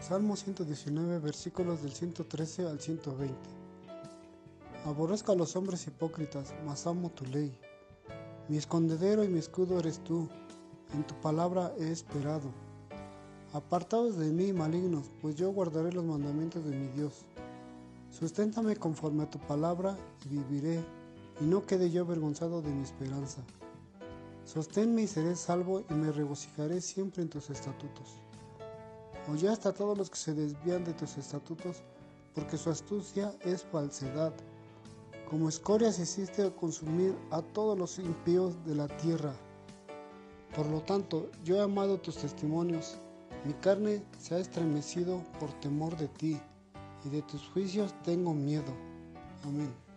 Salmo 119, versículos del 113 al 120. Aborrezco a los hombres hipócritas, mas amo tu ley. Mi escondedero y mi escudo eres tú, en tu palabra he esperado. Apartados de mí, malignos, pues yo guardaré los mandamientos de mi Dios. Susténtame conforme a tu palabra y viviré, y no quede yo avergonzado de mi esperanza. Sosténme y seré salvo y me regocijaré siempre en tus estatutos. Oye hasta todos los que se desvían de tus estatutos, porque su astucia es falsedad. Como escorias hiciste consumir a todos los impíos de la tierra. Por lo tanto, yo he amado tus testimonios, mi carne se ha estremecido por temor de ti, y de tus juicios tengo miedo. Amén.